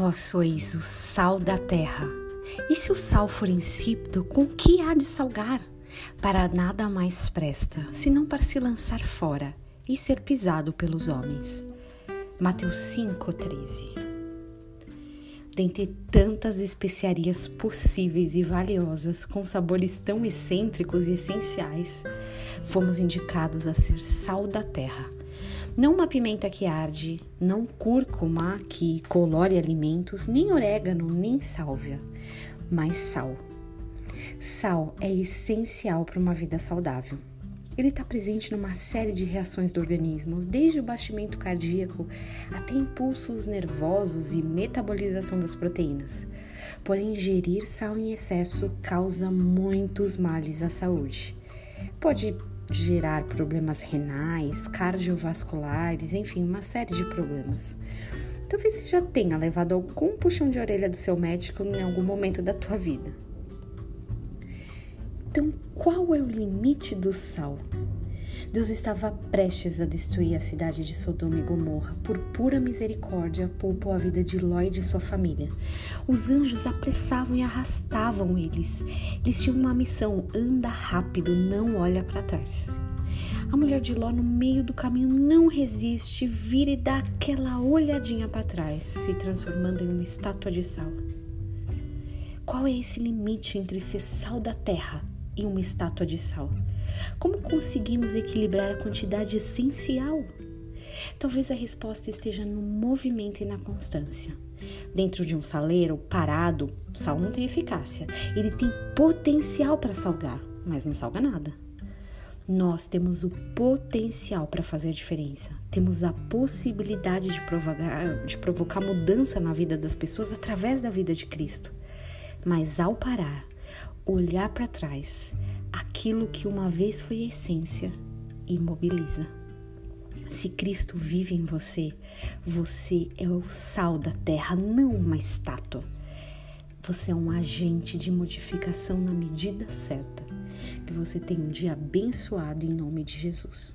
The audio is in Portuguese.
Vós sois o sal da terra. E se o sal for insípido, com que há de salgar? Para nada mais presta, senão para se lançar fora e ser pisado pelos homens. Mateus 5,13 Dentre tantas especiarias possíveis e valiosas, com sabores tão excêntricos e essenciais, fomos indicados a ser sal da terra não uma pimenta que arde, não cúrcuma que colore alimentos, nem orégano, nem sálvia, mas sal. Sal é essencial para uma vida saudável. Ele está presente numa série de reações do organismo, desde o batimento cardíaco até impulsos nervosos e metabolização das proteínas. Porém, ingerir sal em excesso causa muitos males à saúde. Pode gerar problemas renais, cardiovasculares, enfim, uma série de problemas. Talvez você já tenha levado algum puxão de orelha do seu médico em algum momento da tua vida. Então, qual é o limite do sal? Deus estava prestes a destruir a cidade de Sodoma e Gomorra. Por pura misericórdia, poupou a vida de Ló e de sua família. Os anjos apressavam e arrastavam eles. Eles tinham uma missão: anda rápido, não olha para trás. A mulher de Ló, no meio do caminho, não resiste, vira e dá aquela olhadinha para trás, se transformando em uma estátua de sal. Qual é esse limite entre ser sal da terra e uma estátua de sal? Como conseguimos equilibrar a quantidade essencial? Talvez a resposta esteja no movimento e na constância. Dentro de um saleiro parado, sal não tem eficácia. Ele tem potencial para salgar, mas não salga nada. Nós temos o potencial para fazer diferença. Temos a possibilidade de provocar, de provocar mudança na vida das pessoas através da vida de Cristo. Mas ao parar, olhar para trás, aquilo que uma vez foi essência imobiliza. Se Cristo vive em você, você é o sal da terra, não uma estátua. Você é um agente de modificação na medida certa. Que você tenha um dia abençoado em nome de Jesus.